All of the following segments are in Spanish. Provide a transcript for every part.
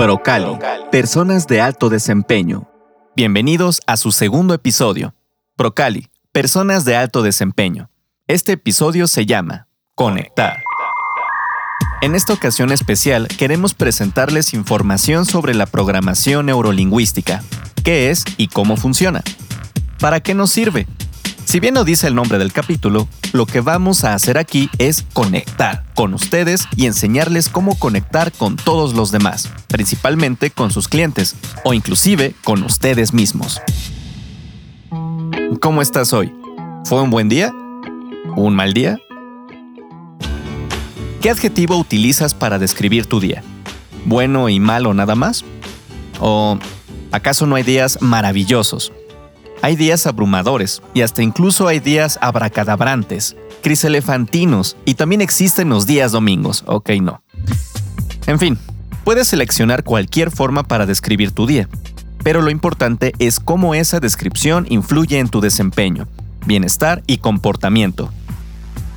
Procali, personas de alto desempeño. Bienvenidos a su segundo episodio. Procali, personas de alto desempeño. Este episodio se llama Conectar. En esta ocasión especial queremos presentarles información sobre la programación neurolingüística, qué es y cómo funciona. ¿Para qué nos sirve? Si bien no dice el nombre del capítulo, lo que vamos a hacer aquí es conectar con ustedes y enseñarles cómo conectar con todos los demás, principalmente con sus clientes o inclusive con ustedes mismos. ¿Cómo estás hoy? ¿Fue un buen día? ¿Un mal día? ¿Qué adjetivo utilizas para describir tu día? ¿Bueno y malo nada más? ¿O acaso no hay días maravillosos, hay días abrumadores y hasta incluso hay días abracadabrantes, criselefantinos y también existen los días domingos, ok no. En fin, puedes seleccionar cualquier forma para describir tu día, pero lo importante es cómo esa descripción influye en tu desempeño, bienestar y comportamiento.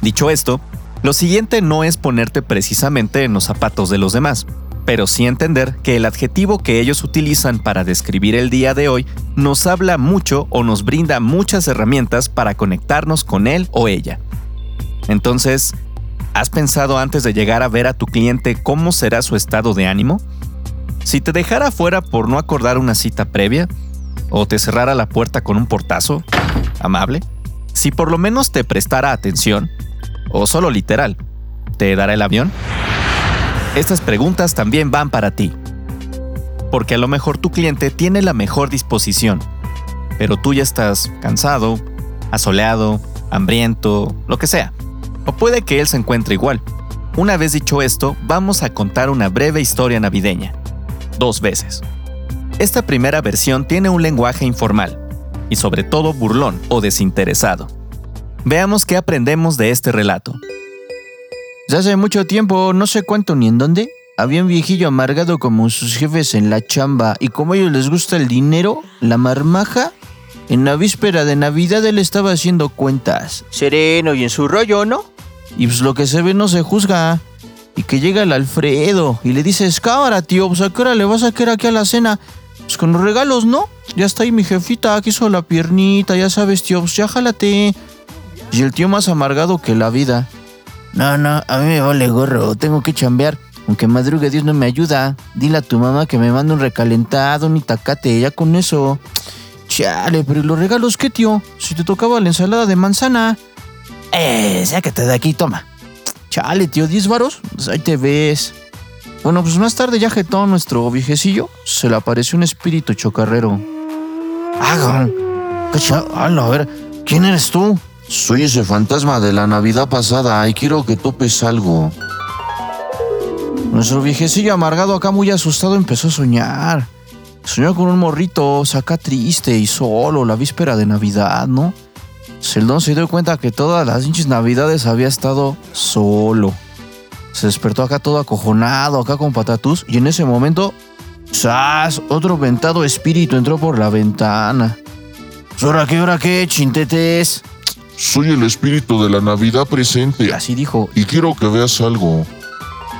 Dicho esto, lo siguiente no es ponerte precisamente en los zapatos de los demás, pero sí entender que el adjetivo que ellos utilizan para describir el día de hoy nos habla mucho o nos brinda muchas herramientas para conectarnos con él o ella. Entonces, ¿has pensado antes de llegar a ver a tu cliente cómo será su estado de ánimo? Si te dejara fuera por no acordar una cita previa, o te cerrara la puerta con un portazo, amable, si por lo menos te prestara atención, o solo literal, ¿te dará el avión? Estas preguntas también van para ti. Porque a lo mejor tu cliente tiene la mejor disposición, pero tú ya estás cansado, asoleado, hambriento, lo que sea. O puede que él se encuentre igual. Una vez dicho esto, vamos a contar una breve historia navideña. Dos veces. Esta primera versión tiene un lenguaje informal, y sobre todo burlón o desinteresado. Veamos qué aprendemos de este relato. Desde hace mucho tiempo, no sé cuánto ni en dónde, había un viejillo amargado como sus jefes en la chamba y como a ellos les gusta el dinero, la marmaja, en la víspera de Navidad él estaba haciendo cuentas, sereno y en su rollo, ¿no? Y pues lo que se ve no se juzga. Y que llega el Alfredo y le dice, cámara tío, pues a qué hora le vas a quedar aquí a la cena. Pues con los regalos, ¿no? Ya está ahí mi jefita, aquí hizo la piernita, ya sabes tío, pues ya jálate. Y el tío más amargado que la vida. No, no, a mí me vale gorro, tengo que chambear. Aunque madrugue Dios no me ayuda. Dile a tu mamá que me mande un recalentado, un itacate, ya con eso. Chale, pero ¿y los regalos qué, tío? Si te tocaba la ensalada de manzana. Eh, sácate de aquí, toma. Chale, tío, ¿10 varos? Pues ahí te ves. Bueno, pues más tarde ya jetó nuestro viejecillo. Se le apareció un espíritu chocarrero. Hagan. A ver, ¿quién eres tú? Soy ese fantasma de la Navidad pasada y quiero que topes algo. Nuestro viejecillo amargado acá muy asustado empezó a soñar. Soñó con un morrito, saca triste y solo la víspera de Navidad, ¿no? Seldon se dio cuenta que todas las hinches navidades había estado solo. Se despertó acá todo acojonado, acá con patatús, y en ese momento, ¡zas! Otro ventado espíritu entró por la ventana. ¿Hora qué, hora qué, chintetes? Soy el espíritu de la Navidad presente. Así dijo. Y quiero que veas algo.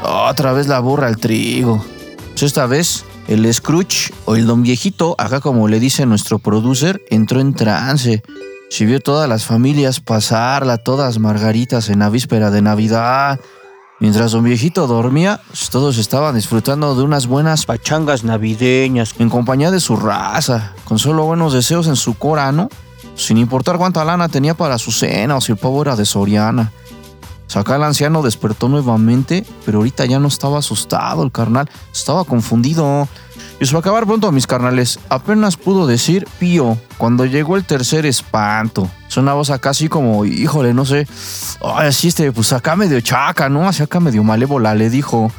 Otra vez la burra al trigo. Pues esta vez, el Scrooge o el don viejito, acá como le dice nuestro producer, entró en trance. Si vio todas las familias pasarla, todas margaritas en la víspera de Navidad. Mientras don viejito dormía, pues todos estaban disfrutando de unas buenas pachangas navideñas en compañía de su raza, con solo buenos deseos en su cora, ¿no? Sin importar cuánta lana tenía para su cena o si el pavo era de Soriana. Acá el anciano despertó nuevamente, pero ahorita ya no estaba asustado el carnal, estaba confundido. Y se va a acabar pronto, mis carnales. Apenas pudo decir pío cuando llegó el tercer espanto. Es una voz acá así como, híjole, no sé. Ay, así este, pues acá medio chaca, ¿no? Así acá medio malévola, le dijo.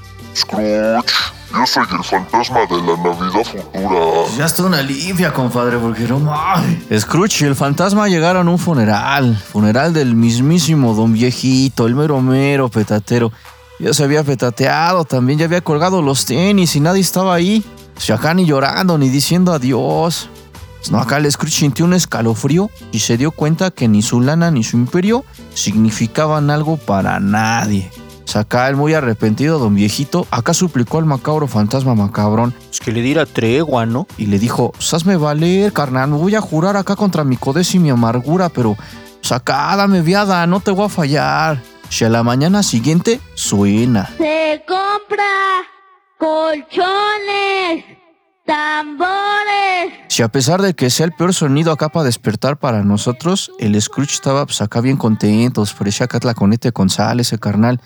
Yo soy el fantasma de la Navidad futura. Ya está una limpia, compadre, porque no mames. Scrooge y el fantasma llegaron a un funeral. Funeral del mismísimo don viejito, el mero mero petatero. Ya se había petateado, también ya había colgado los tenis y nadie estaba ahí. Ya acá ni llorando ni diciendo adiós. Pues no, acá el Scrooge sintió un escalofrío y se dio cuenta que ni su lana ni su imperio significaban algo para nadie. Pues acá el muy arrepentido don viejito, acá suplicó al macabro fantasma macabrón, pues que le diera tregua, ¿no? Y le dijo, pues hazme valer, carnal, me voy a jurar acá contra mi codés y mi amargura, pero pues acá dame viada, no te voy a fallar. Si a la mañana siguiente suena. Se compra colchones, tambores. Si a pesar de que sea el peor sonido acá para despertar para nosotros, el Scrooge estaba pues acá bien contento, parecía acá tlaconete con sal ese carnal.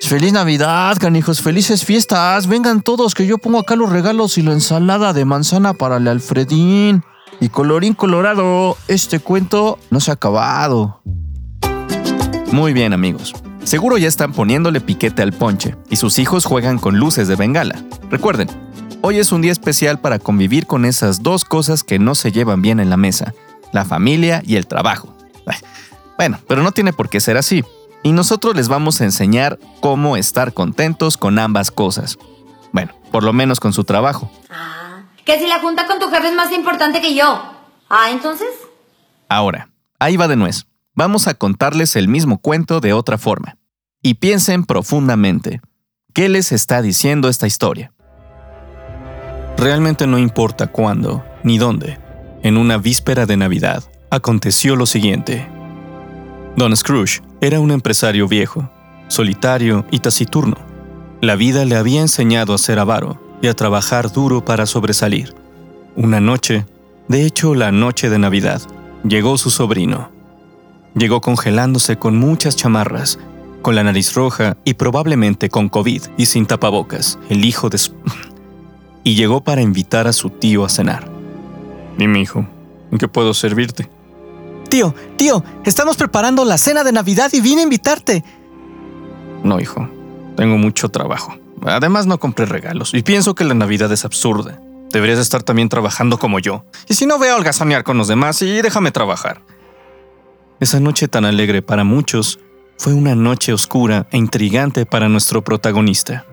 Feliz Navidad, canijos, felices fiestas. Vengan todos que yo pongo acá los regalos y la ensalada de manzana para el Alfredín. Y colorín colorado, este cuento no se ha acabado. Muy bien amigos. Seguro ya están poniéndole piquete al ponche y sus hijos juegan con luces de bengala. Recuerden, hoy es un día especial para convivir con esas dos cosas que no se llevan bien en la mesa, la familia y el trabajo. Bueno, pero no tiene por qué ser así. Y nosotros les vamos a enseñar cómo estar contentos con ambas cosas. Bueno, por lo menos con su trabajo. Ah, que si la junta con tu jefe es más importante que yo. Ah, entonces. Ahora, ahí va de nuez. Vamos a contarles el mismo cuento de otra forma. Y piensen profundamente. ¿Qué les está diciendo esta historia? Realmente no importa cuándo ni dónde. En una víspera de Navidad, aconteció lo siguiente. Don Scrooge era un empresario viejo, solitario y taciturno. La vida le había enseñado a ser avaro y a trabajar duro para sobresalir. Una noche, de hecho la noche de Navidad, llegó su sobrino. Llegó congelándose con muchas chamarras, con la nariz roja y probablemente con COVID y sin tapabocas, el hijo de su... y llegó para invitar a su tío a cenar. Dime, hijo, ¿en qué puedo servirte? Tío, tío, estamos preparando la cena de Navidad y vine a invitarte. No, hijo, tengo mucho trabajo. Además no compré regalos y pienso que la Navidad es absurda. Deberías estar también trabajando como yo. Y si no, ve a holgazanear con los demás y déjame trabajar. Esa noche tan alegre para muchos fue una noche oscura e intrigante para nuestro protagonista.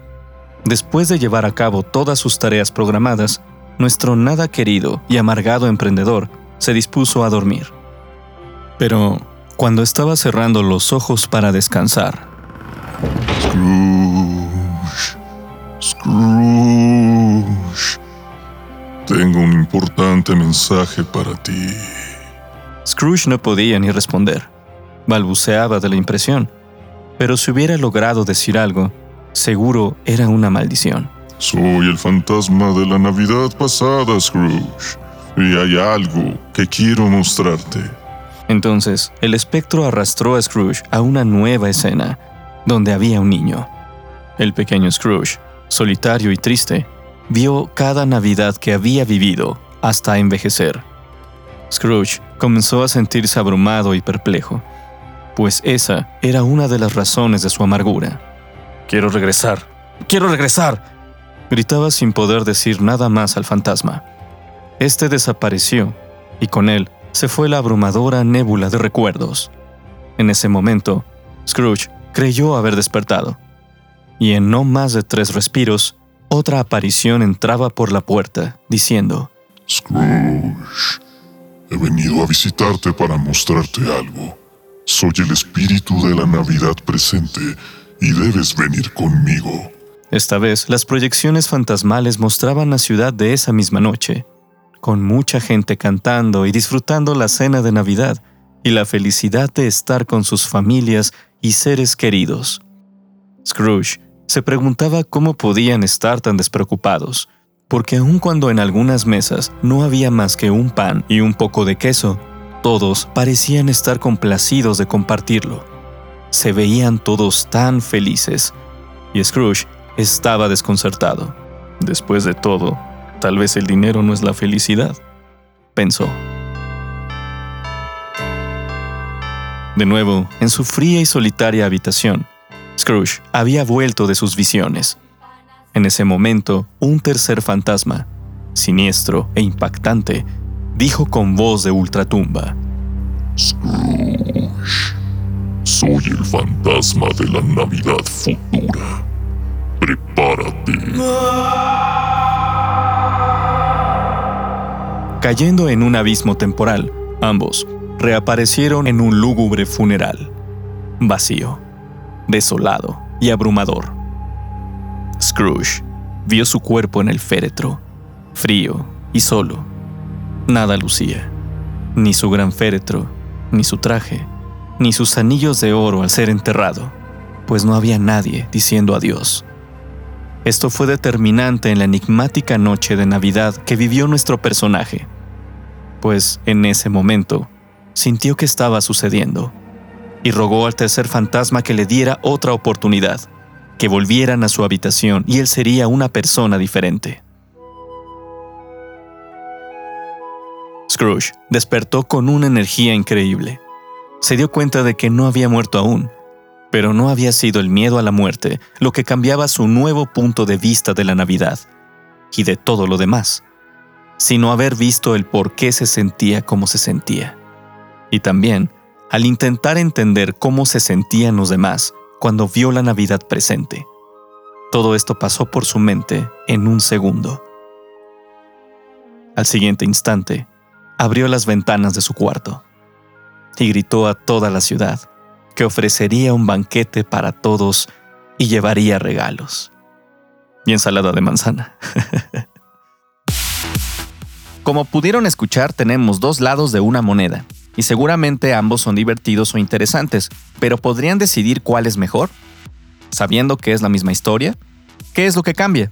Después de llevar a cabo todas sus tareas programadas, nuestro nada querido y amargado emprendedor se dispuso a dormir. Pero cuando estaba cerrando los ojos para descansar, Scrooge, Scrooge, tengo un importante mensaje para ti. Scrooge no podía ni responder. Balbuceaba de la impresión. Pero si hubiera logrado decir algo, seguro era una maldición. Soy el fantasma de la Navidad pasada, Scrooge. Y hay algo que quiero mostrarte. Entonces, el espectro arrastró a Scrooge a una nueva escena, donde había un niño. El pequeño Scrooge, solitario y triste, vio cada Navidad que había vivido hasta envejecer. Scrooge comenzó a sentirse abrumado y perplejo, pues esa era una de las razones de su amargura. Quiero regresar, quiero regresar, gritaba sin poder decir nada más al fantasma. Este desapareció y con él se fue la abrumadora nébula de recuerdos. En ese momento, Scrooge creyó haber despertado, y en no más de tres respiros, otra aparición entraba por la puerta, diciendo, Scrooge, he venido a visitarte para mostrarte algo. Soy el espíritu de la Navidad presente y debes venir conmigo. Esta vez, las proyecciones fantasmales mostraban la ciudad de esa misma noche, con mucha gente cantando y disfrutando la cena de Navidad y la felicidad de estar con sus familias y seres queridos. Scrooge se preguntaba cómo podían estar tan despreocupados, porque aun cuando en algunas mesas no había más que un pan y un poco de queso, todos parecían estar complacidos de compartirlo. Se veían todos tan felices, y Scrooge estaba desconcertado. Después de todo, tal vez el dinero no es la felicidad, pensó. De nuevo, en su fría y solitaria habitación, Scrooge había vuelto de sus visiones. En ese momento, un tercer fantasma, siniestro e impactante, dijo con voz de ultratumba, Scrooge, soy el fantasma de la Navidad futura. Prepárate. Cayendo en un abismo temporal, ambos reaparecieron en un lúgubre funeral, vacío, desolado y abrumador. Scrooge vio su cuerpo en el féretro, frío y solo. Nada lucía, ni su gran féretro, ni su traje, ni sus anillos de oro al ser enterrado, pues no había nadie diciendo adiós. Esto fue determinante en la enigmática noche de Navidad que vivió nuestro personaje, pues en ese momento sintió que estaba sucediendo y rogó al tercer fantasma que le diera otra oportunidad, que volvieran a su habitación y él sería una persona diferente. Scrooge despertó con una energía increíble. Se dio cuenta de que no había muerto aún, pero no había sido el miedo a la muerte lo que cambiaba su nuevo punto de vista de la Navidad y de todo lo demás, sino haber visto el por qué se sentía como se sentía. Y también al intentar entender cómo se sentían los demás cuando vio la Navidad presente. Todo esto pasó por su mente en un segundo. Al siguiente instante, abrió las ventanas de su cuarto y gritó a toda la ciudad que ofrecería un banquete para todos y llevaría regalos. Y ensalada de manzana. Como pudieron escuchar, tenemos dos lados de una moneda, y seguramente ambos son divertidos o interesantes, pero ¿podrían decidir cuál es mejor? Sabiendo que es la misma historia, ¿qué es lo que cambia?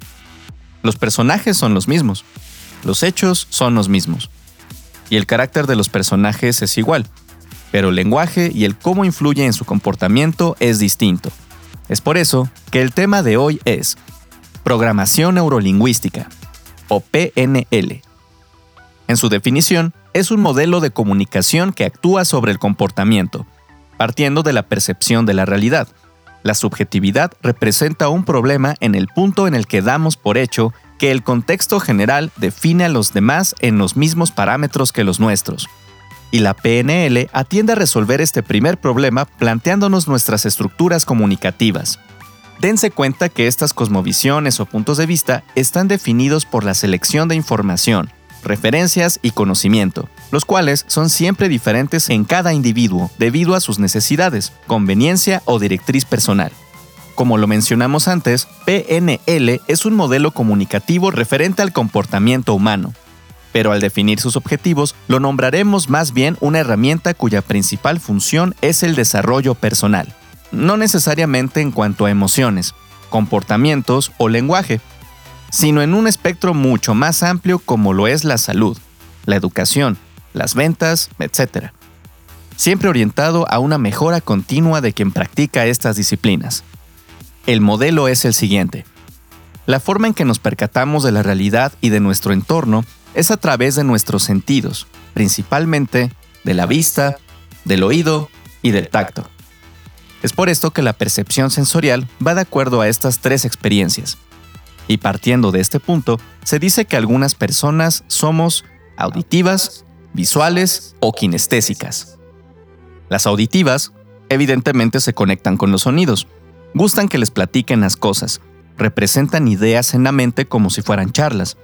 Los personajes son los mismos, los hechos son los mismos, y el carácter de los personajes es igual, pero el lenguaje y el cómo influye en su comportamiento es distinto. Es por eso que el tema de hoy es Programación Neurolingüística, o PNL. En su definición, es un modelo de comunicación que actúa sobre el comportamiento, partiendo de la percepción de la realidad. La subjetividad representa un problema en el punto en el que damos por hecho que el contexto general define a los demás en los mismos parámetros que los nuestros. Y la PNL atiende a resolver este primer problema planteándonos nuestras estructuras comunicativas. Dense cuenta que estas cosmovisiones o puntos de vista están definidos por la selección de información, referencias y conocimiento, los cuales son siempre diferentes en cada individuo debido a sus necesidades, conveniencia o directriz personal. Como lo mencionamos antes, PNL es un modelo comunicativo referente al comportamiento humano, pero al definir sus objetivos lo nombraremos más bien una herramienta cuya principal función es el desarrollo personal, no necesariamente en cuanto a emociones, comportamientos o lenguaje, sino en un espectro mucho más amplio como lo es la salud, la educación, las ventas, etc. Siempre orientado a una mejora continua de quien practica estas disciplinas. El modelo es el siguiente. La forma en que nos percatamos de la realidad y de nuestro entorno es a través de nuestros sentidos, principalmente de la vista, del oído y del tacto. Es por esto que la percepción sensorial va de acuerdo a estas tres experiencias. Y partiendo de este punto, se dice que algunas personas somos auditivas, visuales o kinestésicas. Las auditivas, evidentemente, se conectan con los sonidos, gustan que les platiquen las cosas, representan ideas en la mente como si fueran charlas.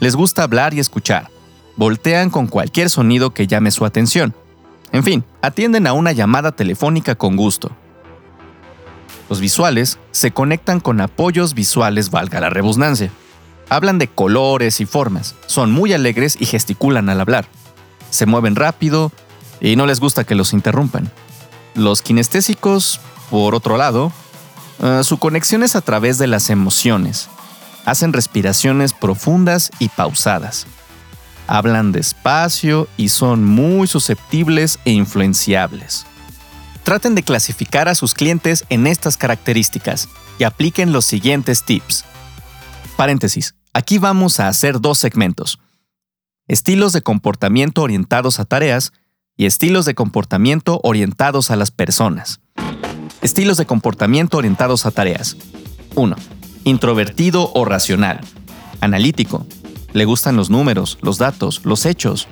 Les gusta hablar y escuchar, voltean con cualquier sonido que llame su atención. En fin, atienden a una llamada telefónica con gusto. Los visuales se conectan con apoyos visuales, valga la redundancia. Hablan de colores y formas, son muy alegres y gesticulan al hablar. Se mueven rápido y no les gusta que los interrumpan. Los kinestésicos, por otro lado, uh, su conexión es a través de las emociones. Hacen respiraciones profundas y pausadas. Hablan despacio y son muy susceptibles e influenciables. Traten de clasificar a sus clientes en estas características y apliquen los siguientes tips. Paréntesis. Aquí vamos a hacer dos segmentos. Estilos de comportamiento orientados a tareas y estilos de comportamiento orientados a las personas. Estilos de comportamiento orientados a tareas. 1. Introvertido o racional. Analítico. Le gustan los números, los datos, los hechos,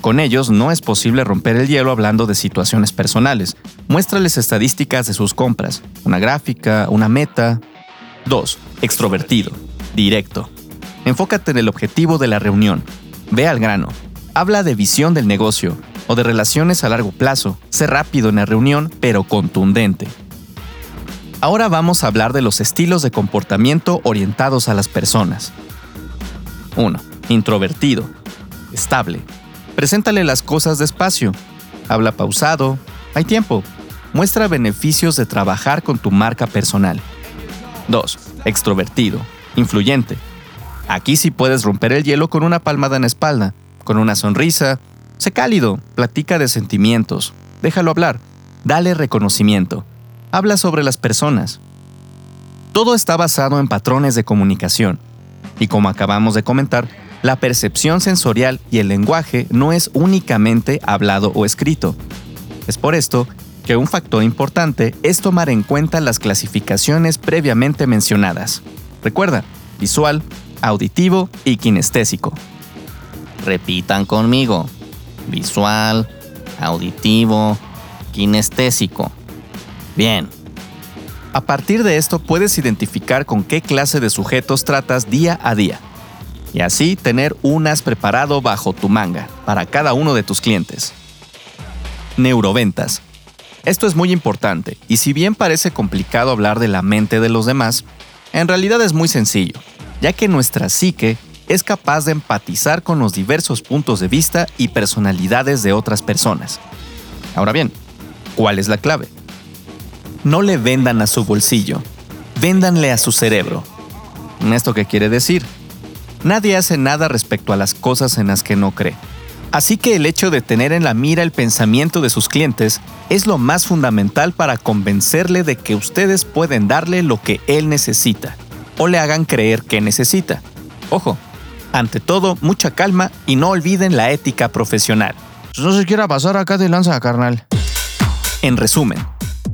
con ellos no es posible romper el hielo hablando de situaciones personales. Muéstrales estadísticas de sus compras, una gráfica, una meta. 2. Extrovertido. Directo. Enfócate en el objetivo de la reunión. Ve al grano. Habla de visión del negocio o de relaciones a largo plazo. Sé rápido en la reunión, pero contundente. Ahora vamos a hablar de los estilos de comportamiento orientados a las personas. 1. Introvertido. Estable. Preséntale las cosas despacio. Habla pausado. Hay tiempo. Muestra beneficios de trabajar con tu marca personal. 2. Extrovertido. Influyente. Aquí sí puedes romper el hielo con una palmada en la espalda, con una sonrisa. Sé cálido, platica de sentimientos. Déjalo hablar. Dale reconocimiento. Habla sobre las personas. Todo está basado en patrones de comunicación. Y como acabamos de comentar, la percepción sensorial y el lenguaje no es únicamente hablado o escrito. Es por esto que un factor importante es tomar en cuenta las clasificaciones previamente mencionadas. Recuerda, visual, auditivo y kinestésico. Repitan conmigo. Visual, auditivo, kinestésico. Bien. A partir de esto puedes identificar con qué clase de sujetos tratas día a día. Y así tener unas preparado bajo tu manga para cada uno de tus clientes. Neuroventas. Esto es muy importante, y si bien parece complicado hablar de la mente de los demás, en realidad es muy sencillo, ya que nuestra psique es capaz de empatizar con los diversos puntos de vista y personalidades de otras personas. Ahora bien, ¿cuál es la clave? No le vendan a su bolsillo, véndanle a su cerebro. ¿Esto qué quiere decir? Nadie hace nada respecto a las cosas en las que no cree. Así que el hecho de tener en la mira el pensamiento de sus clientes es lo más fundamental para convencerle de que ustedes pueden darle lo que él necesita o le hagan creer que necesita. Ojo, ante todo, mucha calma y no olviden la ética profesional. No se quiera pasar acá de lanza, carnal. En resumen,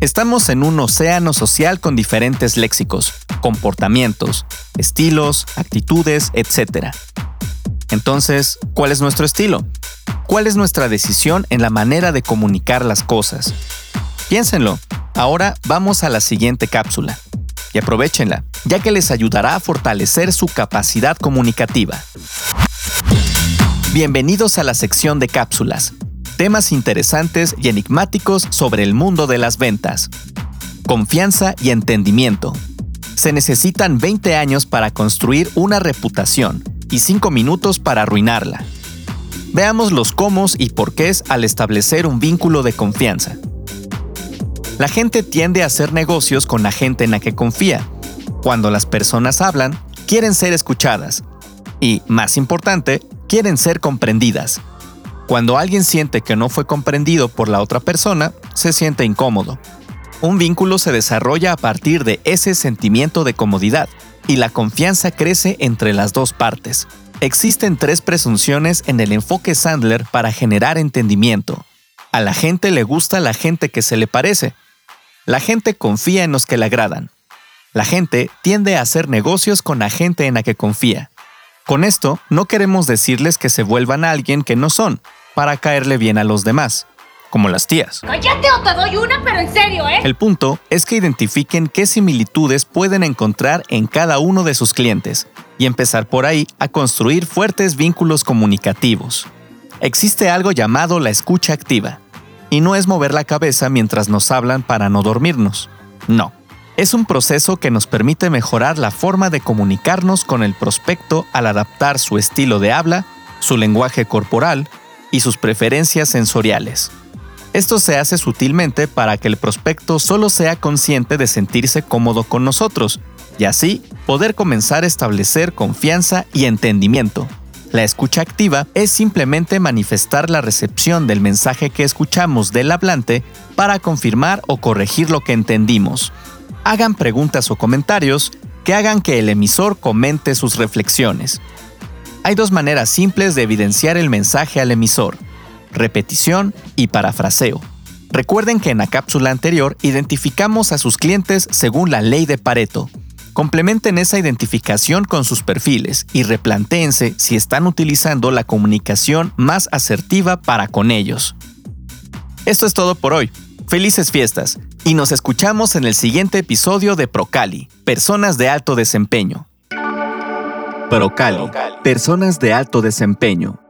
estamos en un océano social con diferentes léxicos, comportamientos, estilos, actitudes, etc. Entonces, ¿cuál es nuestro estilo? ¿Cuál es nuestra decisión en la manera de comunicar las cosas? Piénsenlo. Ahora vamos a la siguiente cápsula. Y aprovechenla, ya que les ayudará a fortalecer su capacidad comunicativa. Bienvenidos a la sección de cápsulas. Temas interesantes y enigmáticos sobre el mundo de las ventas. Confianza y entendimiento. Se necesitan 20 años para construir una reputación y 5 minutos para arruinarla. Veamos los cómo y por qué al establecer un vínculo de confianza. La gente tiende a hacer negocios con la gente en la que confía. Cuando las personas hablan, quieren ser escuchadas. Y, más importante, quieren ser comprendidas. Cuando alguien siente que no fue comprendido por la otra persona, se siente incómodo. Un vínculo se desarrolla a partir de ese sentimiento de comodidad y la confianza crece entre las dos partes. Existen tres presunciones en el enfoque Sandler para generar entendimiento. A la gente le gusta la gente que se le parece. La gente confía en los que le agradan. La gente tiende a hacer negocios con la gente en la que confía. Con esto, no queremos decirles que se vuelvan a alguien que no son, para caerle bien a los demás, como las tías. Cállate o te doy una, pero en serio, ¿eh? El punto es que identifiquen qué similitudes pueden encontrar en cada uno de sus clientes y empezar por ahí a construir fuertes vínculos comunicativos. Existe algo llamado la escucha activa, y no es mover la cabeza mientras nos hablan para no dormirnos. No, es un proceso que nos permite mejorar la forma de comunicarnos con el prospecto al adaptar su estilo de habla, su lenguaje corporal y sus preferencias sensoriales. Esto se hace sutilmente para que el prospecto solo sea consciente de sentirse cómodo con nosotros y así poder comenzar a establecer confianza y entendimiento. La escucha activa es simplemente manifestar la recepción del mensaje que escuchamos del hablante para confirmar o corregir lo que entendimos. Hagan preguntas o comentarios que hagan que el emisor comente sus reflexiones. Hay dos maneras simples de evidenciar el mensaje al emisor, repetición y parafraseo. Recuerden que en la cápsula anterior identificamos a sus clientes según la ley de Pareto, Complementen esa identificación con sus perfiles y replantéense si están utilizando la comunicación más asertiva para con ellos. Esto es todo por hoy. Felices fiestas y nos escuchamos en el siguiente episodio de Procali, Personas de Alto Desempeño. Procali, Personas de Alto Desempeño